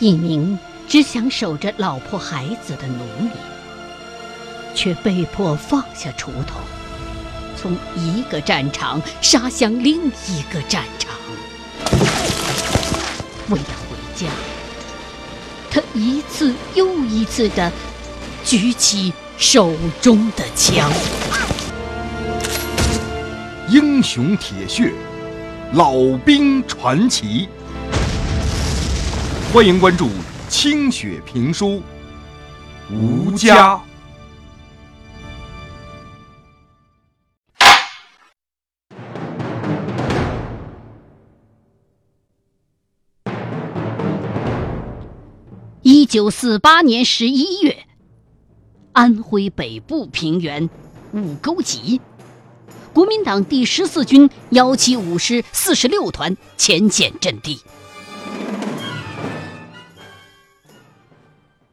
一名只想守着老婆孩子的农民，却被迫放下锄头，从一个战场杀向另一个战场。为了回家，他一次又一次地举起手中的枪。英雄铁血，老兵传奇。欢迎关注清雪评书《吴家》。一九四八年十一月，安徽北部平原五沟集，国民党第十四军幺七五师四十六团前线阵地。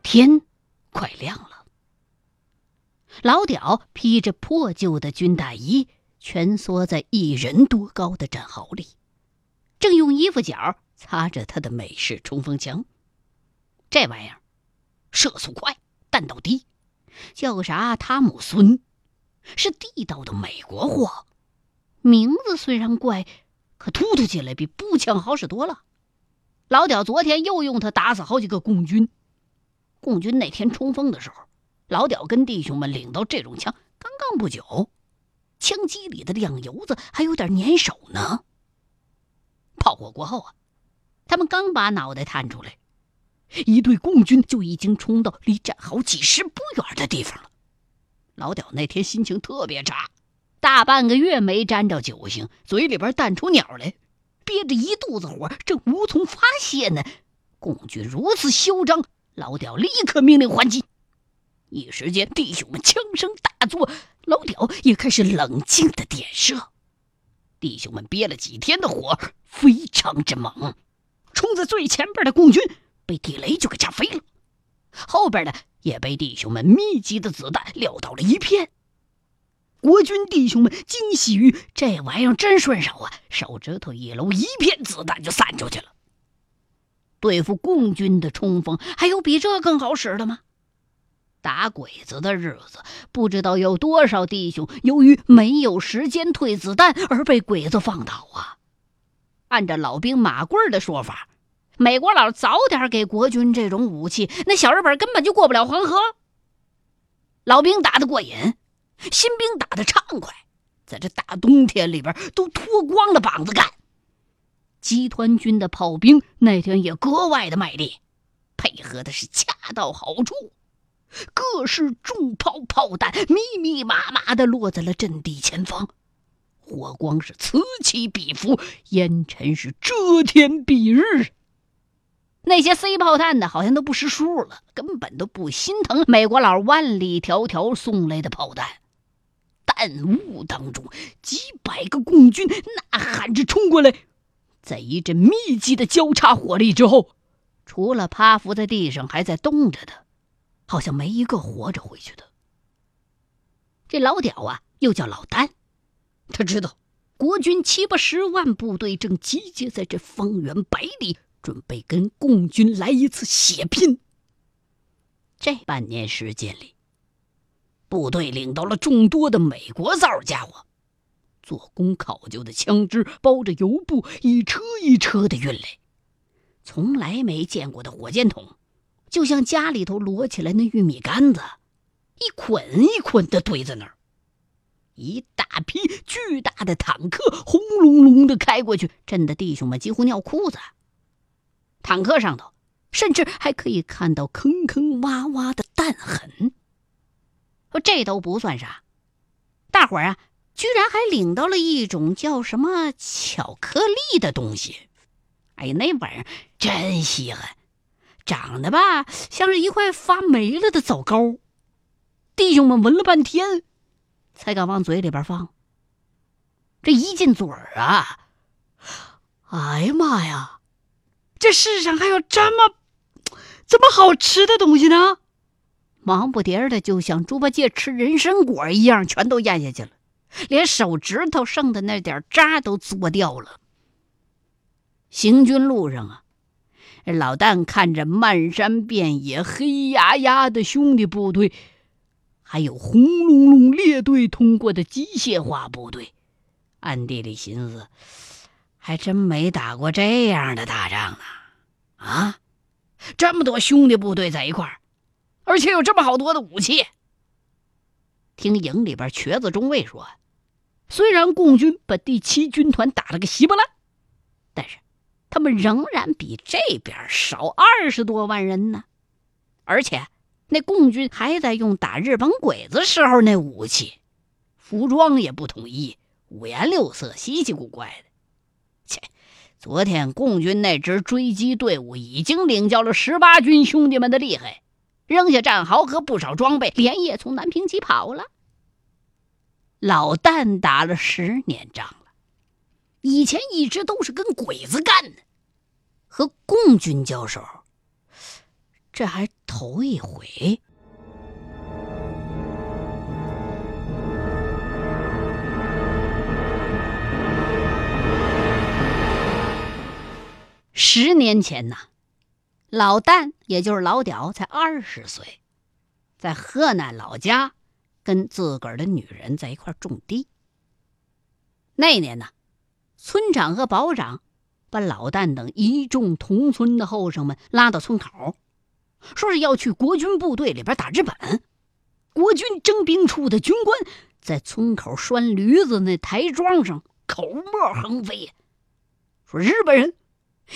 天快亮了，老屌披着破旧的军大衣，蜷缩在一人多高的战壕里，正用衣服角擦着他的美式冲锋枪。这玩意儿射速快，弹道低，叫个啥汤姆孙，是地道的美国货。名字虽然怪，可突突起来比步枪好使多了。老屌昨天又用它打死好几个共军。共军那天冲锋的时候，老屌跟弟兄们领到这种枪刚刚不久，枪机里的亮油子还有点粘手呢。炮火过后啊，他们刚把脑袋探出来，一队共军就已经冲到离战壕几十步远的地方了。老屌那天心情特别差，大半个月没沾着酒腥，嘴里边淡出鸟来，憋着一肚子火，正无从发泄呢。共军如此嚣张。老屌立刻命令还击，一时间弟兄们枪声大作，老屌也开始冷静的点射。弟兄们憋了几天的火非常之猛，冲在最前边的共军被地雷就给炸飞了，后边的也被弟兄们密集的子弹撂倒了一片。国军弟兄们惊喜于这玩意儿真顺手啊，手指头一搂，一片子弹就散出去了。对付共军的冲锋，还有比这更好使的吗？打鬼子的日子，不知道有多少弟兄由于没有时间退子弹而被鬼子放倒啊！按照老兵马贵的说法，美国佬早点给国军这种武器，那小日本根本就过不了黄河。老兵打得过瘾，新兵打得畅快，在这大冬天里边都脱光了膀子干。集团军的炮兵那天也格外的卖力，配合的是恰到好处，各式重炮炮弹密密麻麻的落在了阵地前方，火光是此起彼伏，烟尘是遮天蔽日。那些塞炮弹的好像都不识数了，根本都不心疼美国佬万里迢迢送来的炮弹。弹雾当中，几百个共军呐喊着冲过来。在一阵密集的交叉火力之后，除了趴伏在地上还在动着的，好像没一个活着回去的。这老屌啊，又叫老丹，他知道国军七八十万部队正集结在这方圆百里，准备跟共军来一次血拼。这半年时间里，部队领到了众多的美国造家伙。做工考究的枪支包着油布，一车一车的运来。从来没见过的火箭筒，就像家里头摞起来那玉米杆子，一捆一捆的堆在那儿。一大批巨大的坦克轰隆隆的开过去，震得弟兄们几乎尿裤子。坦克上头甚至还可以看到坑坑洼洼的弹痕。这都不算啥，大伙儿啊。居然还领到了一种叫什么巧克力的东西，哎呀，那玩意儿真稀罕，长得吧像是一块发霉了的枣糕。弟兄们闻了半天，才敢往嘴里边放。这一进嘴儿啊，哎呀妈呀，这世上还有这么这么好吃的东西呢！忙不迭的就像猪八戒吃人参果一样，全都咽下去了。连手指头剩的那点渣都嘬掉了。行军路上啊，老旦看着漫山遍野黑压压的兄弟部队，还有轰隆隆列队通过的机械化部队，暗地里寻思：还真没打过这样的大仗呢！啊，这么多兄弟部队在一块儿，而且有这么好多的武器。听营里边瘸子中尉说，虽然共军把第七军团打了个稀巴烂，但是。他们仍然比这边少二十多万人呢，而且那共军还在用打日本鬼子时候那武器，服装也不统一，五颜六色、稀奇古怪的。切，昨天共军那支追击队伍已经领教了十八军兄弟们的厉害，扔下战壕和不少装备，连夜从南平起跑了。老旦打了十年仗了。以前一直都是跟鬼子干的，和共军交手，这还头一回。十年前呢，老旦也就是老屌才二十岁，在河南老家跟自个儿的女人在一块种地。那年呢。村长和保长把老旦等一众同村的后生们拉到村口，说是要去国军部队里边打日本。国军征兵处的军官在村口拴驴子那台桩上口沫横飞，说日本人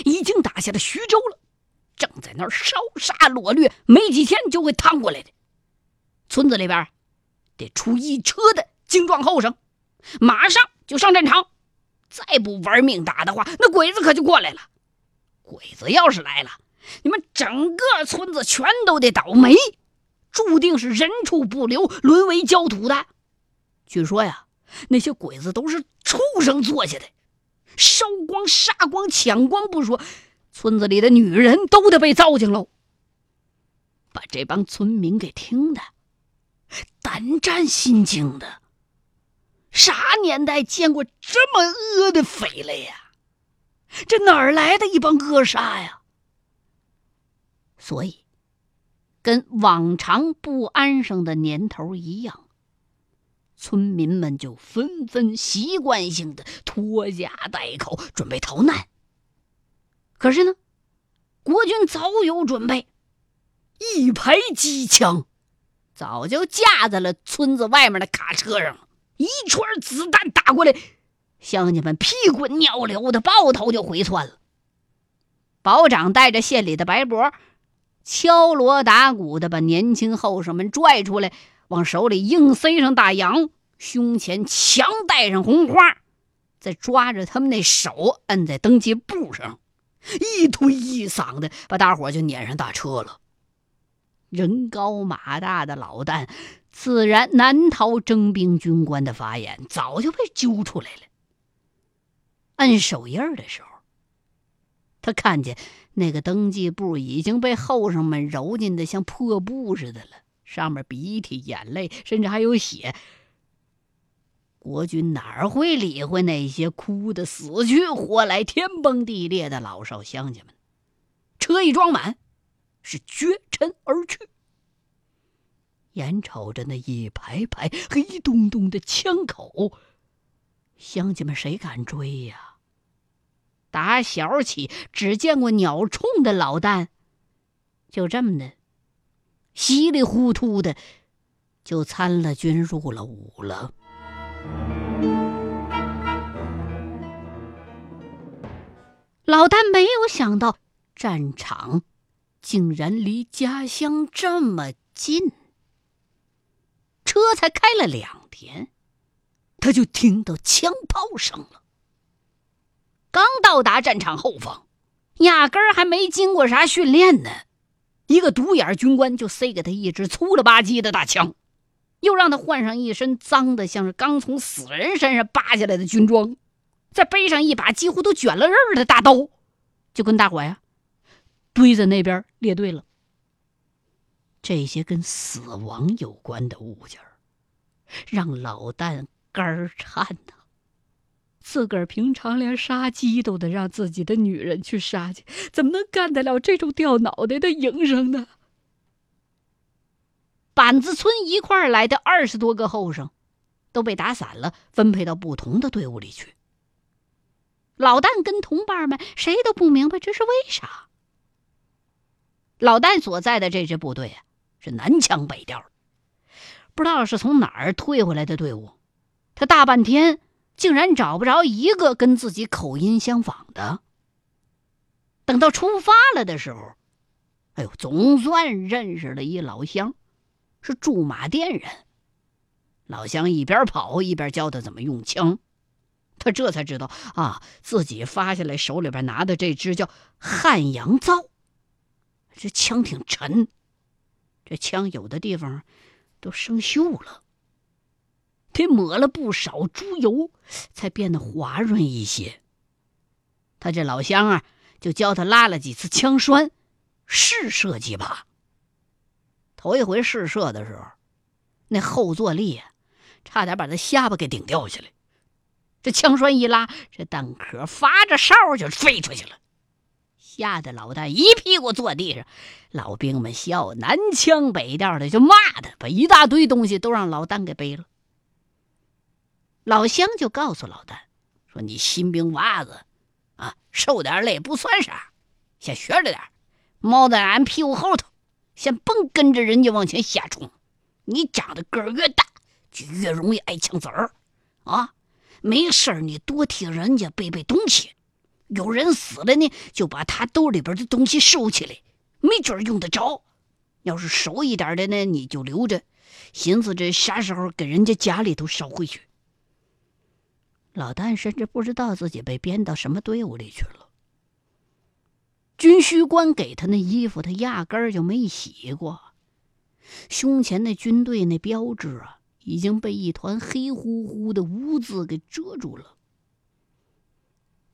已经打下了徐州了，正在那儿烧杀掳掠，没几天就会趟过来的。村子里边得出一车的精壮后生，马上就上战场。再不玩命打的话，那鬼子可就过来了。鬼子要是来了，你们整个村子全都得倒霉，注定是人畜不留，沦为焦土的。据说呀，那些鬼子都是畜生做下的，烧光、杀光、抢光不说，村子里的女人都得被糟践喽。把这帮村民给听的胆战心惊的。啥年代见过这么恶的匪类呀？这哪儿来的一帮恶煞呀？所以，跟往常不安生的年头一样，村民们就纷纷习惯性的拖家带口，准备逃难。可是呢，国军早有准备，一排机枪早就架在了村子外面的卡车上。一串子弹打过来，乡亲们屁滚尿流的抱头就回窜了。保长带着县里的白伯，敲锣打鼓的把年轻后生们拽出来，往手里硬塞上大洋，胸前强戴上红花，再抓着他们那手摁在登记簿上，一推一搡的把大伙就撵上大车了。人高马大的老旦。自然难逃征兵军官的法眼，早就被揪出来了。摁手印的时候，他看见那个登记簿已经被后生们揉进的像破布似的了，上面鼻涕、眼泪，甚至还有血。国军哪会理会那些哭得死去活来、天崩地裂的老少乡亲们？车一装满，是绝尘而去。眼瞅着那一排排黑洞洞的枪口，乡亲们谁敢追呀？打小起只见过鸟冲的老旦，就这么的稀里糊涂的就参了军入了伍了。老旦没有想到，战场竟然离家乡这么近。车才开了两天，他就听到枪炮声了。刚到达战场后方，压根儿还没经过啥训练呢，一个独眼军官就塞给他一支粗了吧唧的大枪，又让他换上一身脏的像是刚从死人身上扒下来的军装，再背上一把几乎都卷了刃的大刀，就跟大伙呀堆在那边列队了。这些跟死亡有关的物件儿，让老旦肝儿颤呐。自个儿平常连杀鸡都得让自己的女人去杀去，怎么能干得了这种掉脑袋的营生呢？板子村一块来的二十多个后生，都被打散了，分配到不同的队伍里去。老旦跟同伴们谁都不明白这是为啥。老旦所在的这支部队啊，是南腔北调，不知道是从哪儿退回来的队伍，他大半天竟然找不着一个跟自己口音相仿的。等到出发了的时候，哎呦，总算认识了一老乡，是驻马店人。老乡一边跑一边教他怎么用枪。他这才知道啊，自己发下来手里边拿的这支叫汉阳造，这枪挺沉，这枪有的地方都生锈了，得抹了不少猪油才变得滑润一些。他这老乡啊，就教他拉了几次枪栓，试射几把。头一回试射的时候，那后坐力啊，差点把他下巴给顶掉下来。这枪栓一拉，这弹壳发着哨就飞出去了，吓得老旦一屁股坐地上。老兵们笑，南腔北调的就骂他，把一大堆东西都让老旦给背了。老乡就告诉老旦说：“你新兵娃子啊，受点累不算啥，先学着点，猫在俺屁股后头，先甭跟着人家往前瞎冲。你长得个儿越大，就越容易挨枪子儿啊。”没事儿，你多替人家背背东西。有人死了呢，就把他兜里边的东西收起来，没准用得着。要是熟一点的呢，你就留着，寻思着啥时候给人家家里头捎回去。老旦甚至不知道自己被编到什么队伍里去了。军需官给他那衣服，他压根儿就没洗过，胸前那军队那标志啊。已经被一团黑乎乎的污渍给遮住了。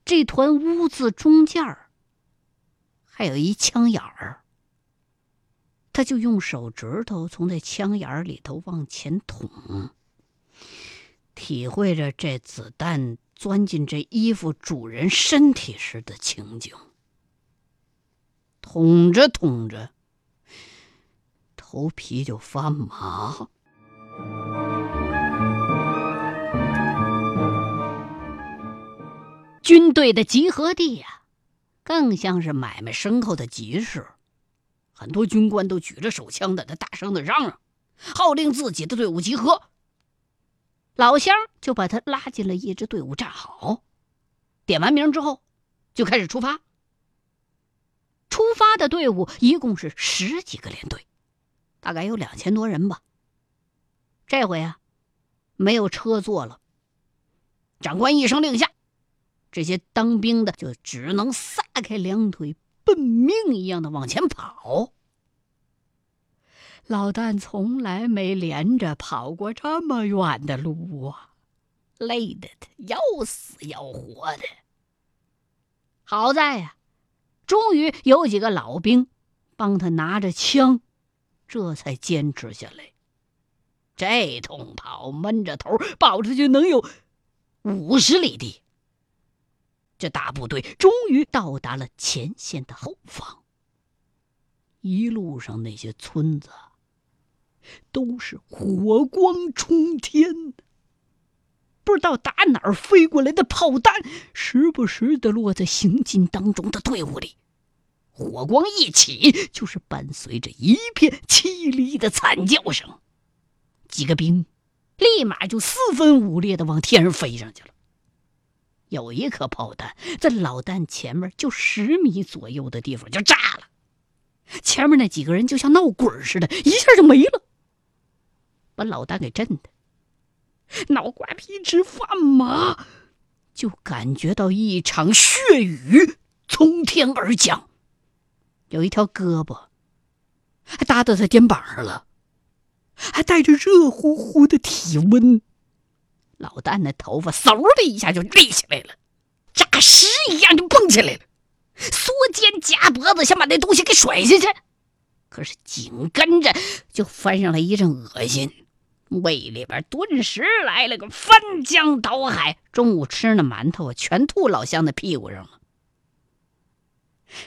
这团污渍中间儿还有一枪眼儿，他就用手指头从那枪眼儿里头往前捅，体会着这子弹钻进这衣服主人身体时的情景。捅着捅着，头皮就发麻。军队的集合地呀，更像是买卖牲口的集市。很多军官都举着手枪在那大声的嚷嚷，号令自己的队伍集合。老乡就把他拉进了一支队伍，站好。点完名之后，就开始出发。出发的队伍一共是十几个连队，大概有两千多人吧。这回啊，没有车坐了。长官一声令下。这些当兵的就只能撒开两腿，奔命一样的往前跑。老旦从来没连着跑过这么远的路啊，累得他要死要活的。好在呀，终于有几个老兵帮他拿着枪，这才坚持下来。这通跑，闷着头跑出去，能有五十里地。这大部队终于到达了前线的后方。一路上那些村子都是火光冲天，不知道打哪儿飞过来的炮弹，时不时的落在行进当中的队伍里。火光一起，就是伴随着一片凄厉的惨叫声。几个兵立马就四分五裂的往天上飞上去了。有一颗炮弹在老旦前面就十米左右的地方就炸了，前面那几个人就像闹鬼似的，一下就没了，把老旦给震的脑瓜皮直发麻，就感觉到一场血雨从天而降，有一条胳膊还搭到他肩膀上了，还带着热乎乎的体温。老旦的头发嗖的一下就立起来了，诈尸一样就蹦起来了，缩肩夹脖子，想把那东西给甩下去。可是紧跟着就翻上来一阵恶心，胃里边顿时来了个翻江倒海，中午吃那馒头啊，全吐老乡的屁股上了。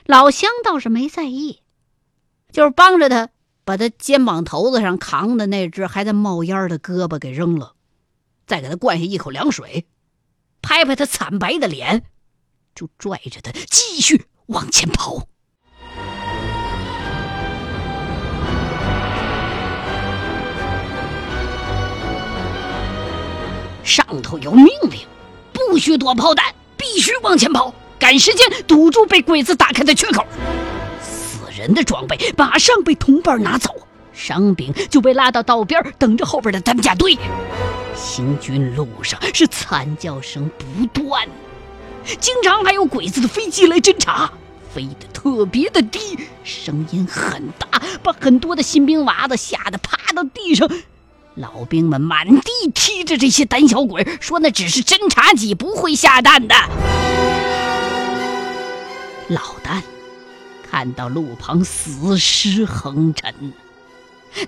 老乡倒是没在意，就是帮着他把他肩膀头子上扛的那只还在冒烟的胳膊给扔了，再给他灌下一口凉水，拍拍他惨白的脸，就拽着他继续往前跑。上头有命令，不许躲炮弹，必须往前跑，赶时间堵住被鬼子打开的缺口。死人的装备马上被同伴拿走，伤兵就被拉到道边等着后边的担架队。行军路上是惨叫声不断，经常还有鬼子的飞机来侦察，飞得特别的低，声音很大，把很多的新兵娃子吓得趴到地上。老兵们满地踢着这些胆小鬼，说那只是侦察机，不会下蛋的。老旦看到路旁死尸横陈，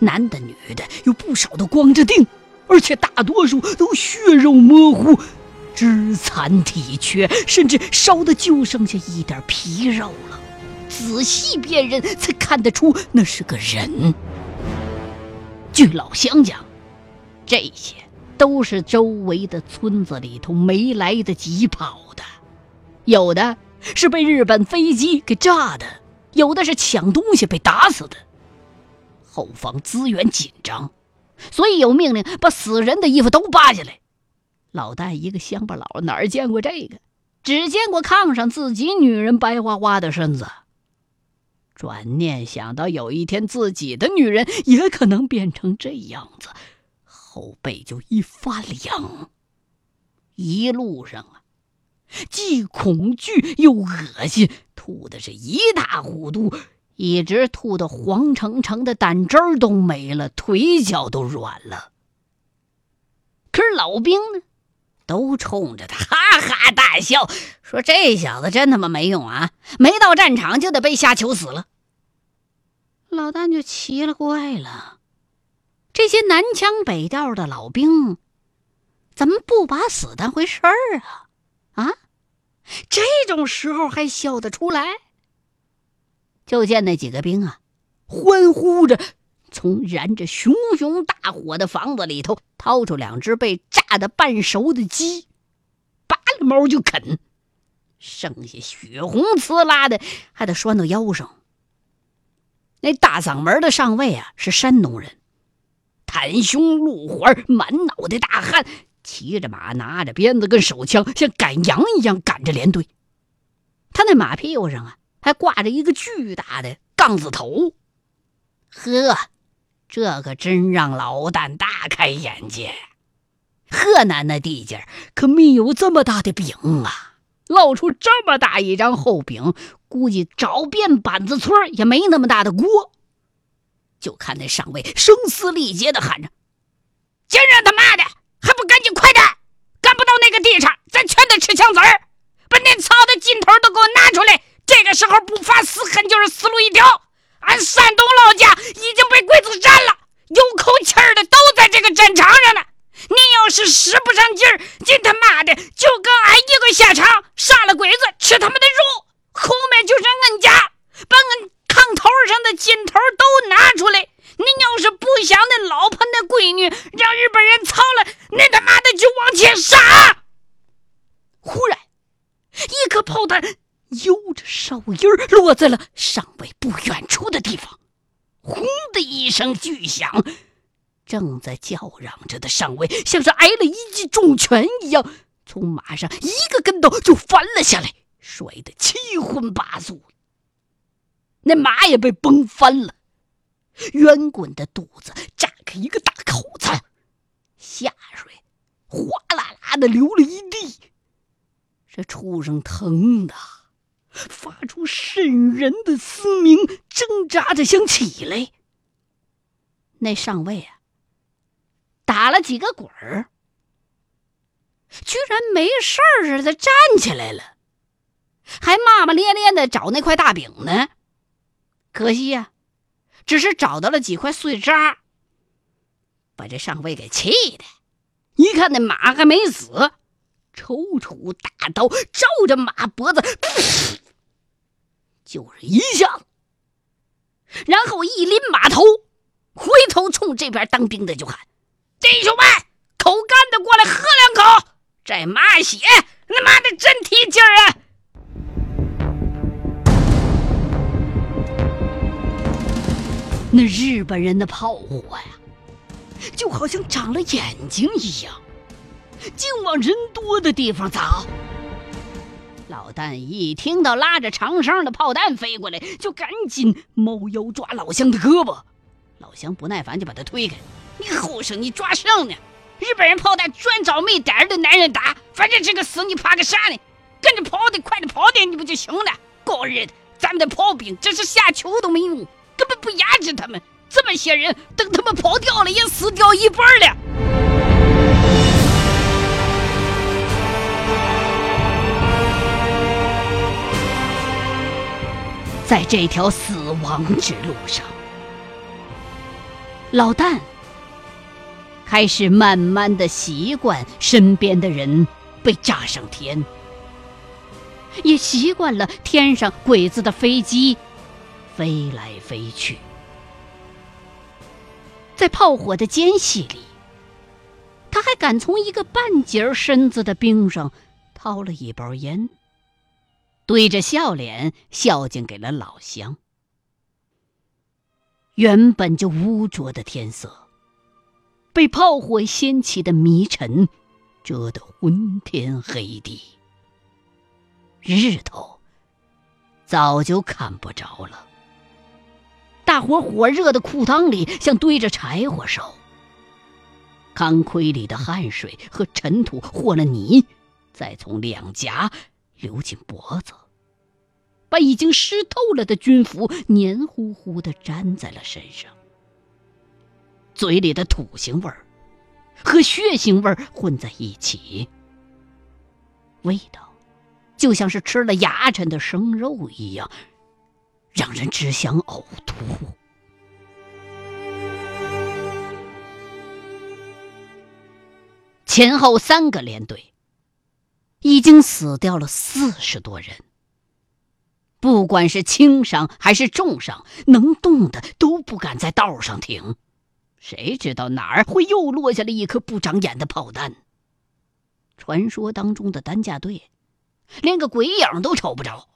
男的女的有不少都光着腚，而且大多数都血肉模糊，肢残体缺，甚至烧的就剩下一点皮肉了。仔细辨认，才看得出那是个人。据老乡讲。这些都是周围的村子里头没来得及跑的，有的是被日本飞机给炸的，有的是抢东西被打死的。后方资源紧张，所以有命令把死人的衣服都扒下来。老旦一个乡巴佬哪儿见过这个？只见过炕上自己女人白花花的身子。转念想到有一天自己的女人也可能变成这样子。后背就一发凉，一路上啊，既恐惧又恶心，吐的是一塌糊涂，一直吐的黄澄澄的胆汁儿都没了，腿脚都软了。可是老兵呢，都冲着他哈哈大笑，说：“这小子真他妈没用啊，没到战场就得被吓求死了。”老旦就奇了怪了。这些南腔北调的老兵，怎么不把死当回事儿啊？啊，这种时候还笑得出来？就见那几个兵啊，欢呼着从燃着熊熊大火的房子里头掏出两只被炸得半熟的鸡，拔了毛就啃，剩下血红呲啦的，还得拴到腰上。那大嗓门的上尉啊，是山东人。袒胸露怀，满脑袋大汗，骑着马，拿着鞭子跟手枪，像赶羊一样赶着连队。他那马屁股上啊，还挂着一个巨大的杠子头。呵，这可真让老旦大开眼界。河南那地界可没有这么大的饼啊，露出这么大一张厚饼，估计找遍板子村也没那么大的锅。就看那上尉声嘶力竭的喊着：“今日他妈的还不赶紧快点！赶不到那个地上，咱全得吃枪子儿！把那草的劲头都给我拿出来！这个时候不发死狠就是死路一条！俺山东老家已经被鬼子占了，有口气儿的都在这个战场上呢！你要是使不上劲儿，今他妈的就跟俺一个下场，杀了鬼子，吃他们的肉，后面就是俺家，把俺。”炕头上的劲头都拿出来！你要是不想那老婆那闺女让日本人操了，那他妈的就往前杀！忽然，一颗炮弹悠着哨音落在了上尉不远处的地方，轰的一声巨响，正在叫嚷着的上尉像是挨了一记重拳一样，从马上一个跟头就翻了下来，摔得七荤八素。那马也被崩翻了，圆滚的肚子炸开一个大口子，下水哗啦啦的流了一地。这畜生疼的发出渗人的嘶鸣，挣扎着想起来。那上尉啊，打了几个滚儿，居然没事儿似的站起来了，还骂骂咧咧的找那块大饼呢。可惜呀，只是找到了几块碎渣。把这上尉给气的。一看那马还没死，抽出大刀照着马脖子，就是一下，然后一拎马头，回头冲这边当兵的就喊：“弟兄们，口干的过来喝两口，这马血他妈的真提劲儿啊！”那日本人的炮火呀！就好像长了眼睛一样，净往人多的地方砸。老旦一听到拉着长绳的炮弹飞过来，就赶紧猫腰抓老乡的胳膊。老乡不耐烦，就把他推开：“你后生，你抓上呢？日本人炮弹专找没胆儿的男人打，反正这个死你怕个啥呢？跟着跑的快点跑点，你不就行了？狗日的，咱们的炮兵真是下球都没用，根本不压制他们。”这么些人，等他们跑掉了，也死掉一半了。在这条死亡之路上，老旦开始慢慢的习惯身边的人被炸上天，也习惯了天上鬼子的飞机飞来飞去。在炮火的间隙里，他还敢从一个半截身子的兵上掏了一包烟，对着笑脸孝敬给了老乡。原本就污浊的天色，被炮火掀起的迷尘遮得昏天黑地，日头早就看不着了。大伙火热的裤裆里像堆着柴火烧，钢盔里的汗水和尘土和了泥，再从两颊流进脖子，把已经湿透了的军服黏糊糊的粘在了身上。嘴里的土腥味儿和血腥味儿混在一起，味道就像是吃了牙碜的生肉一样。让人只想呕吐。前后三个连队已经死掉了四十多人，不管是轻伤还是重伤，能动的都不敢在道上停。谁知道哪儿会又落下了一颗不长眼的炮弹？传说当中的担架队，连个鬼影都瞅不着。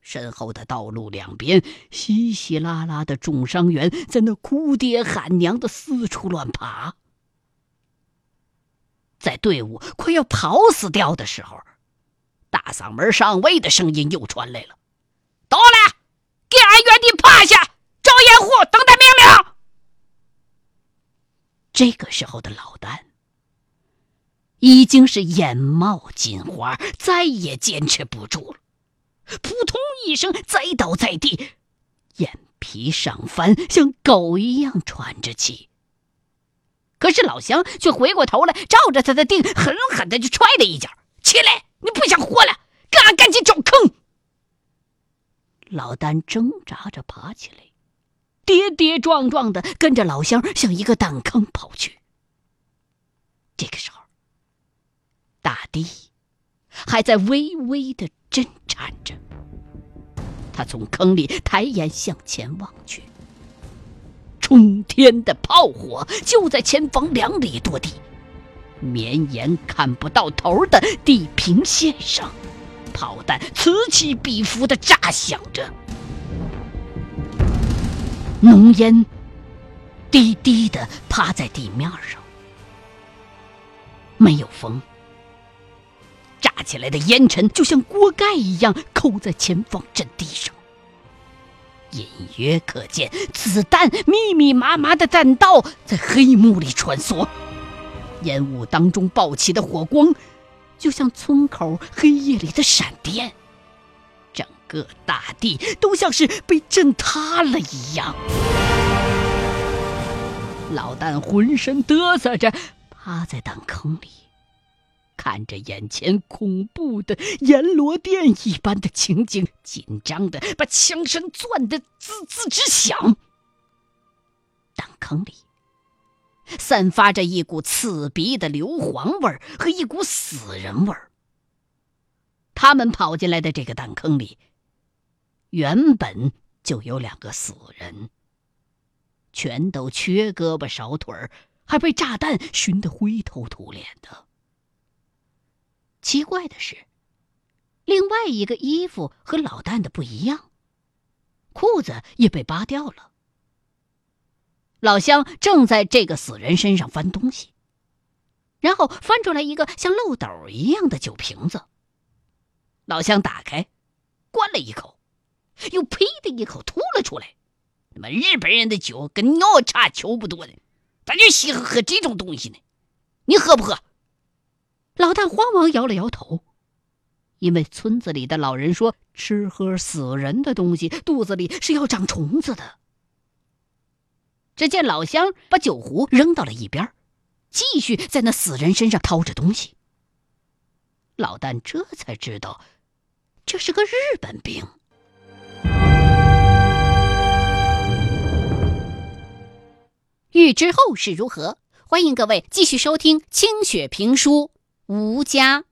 身后的道路两边，稀稀拉拉的重伤员在那哭爹喊娘的四处乱爬。在队伍快要跑死掉的时候，大嗓门上尉的声音又传来了：“到了，给俺原地趴下，找掩护，等待命令。”这个时候的老丹已经是眼冒金花，再也坚持不住了。扑通一声，栽倒在地，眼皮上翻，像狗一样喘着气。可是老乡却回过头来，照着他的腚狠狠的就踹了一脚：“起来，你不想活了，跟俺赶紧找坑！”老丹挣扎着爬起来，跌跌撞撞的跟着老乡向一个弹坑跑去。这个时候，大地还在微微的。震颤着，他从坑里抬眼向前望去，冲天的炮火就在前方两里多地，绵延看不到头的地平线上，炮弹此起彼伏的炸响着，浓烟低低的趴在地面上，没有风。炸起来的烟尘就像锅盖一样扣在前方阵地上，隐约可见子弹密密麻麻的弹道在黑幕里穿梭，烟雾当中爆起的火光，就像村口黑夜里的闪电，整个大地都像是被震塌了一样。老旦浑身嘚瑟着，趴在弹坑里。看着眼前恐怖的阎罗殿一般的情景，紧张的把枪声攥得滋滋直响。弹坑里散发着一股刺鼻的硫磺味儿和一股死人味儿。他们跑进来的这个弹坑里，原本就有两个死人，全都缺胳膊少腿儿，还被炸弹熏得灰头土脸的。奇怪的是，另外一个衣服和老旦的不一样，裤子也被扒掉了。老乡正在这个死人身上翻东西，然后翻出来一个像漏斗一样的酒瓶子。老乡打开，灌了一口，又呸的一口吐了出来。他妈日本人的酒跟尿差球不多呢，咋就稀罕喝这种东西呢？你喝不喝？老旦慌忙摇了摇头，因为村子里的老人说，吃喝死人的东西肚子里是要长虫子的。只见老乡把酒壶扔到了一边，继续在那死人身上掏着东西。老旦这才知道，这是个日本兵。欲知后事如何，欢迎各位继续收听清雪评书《吴家》。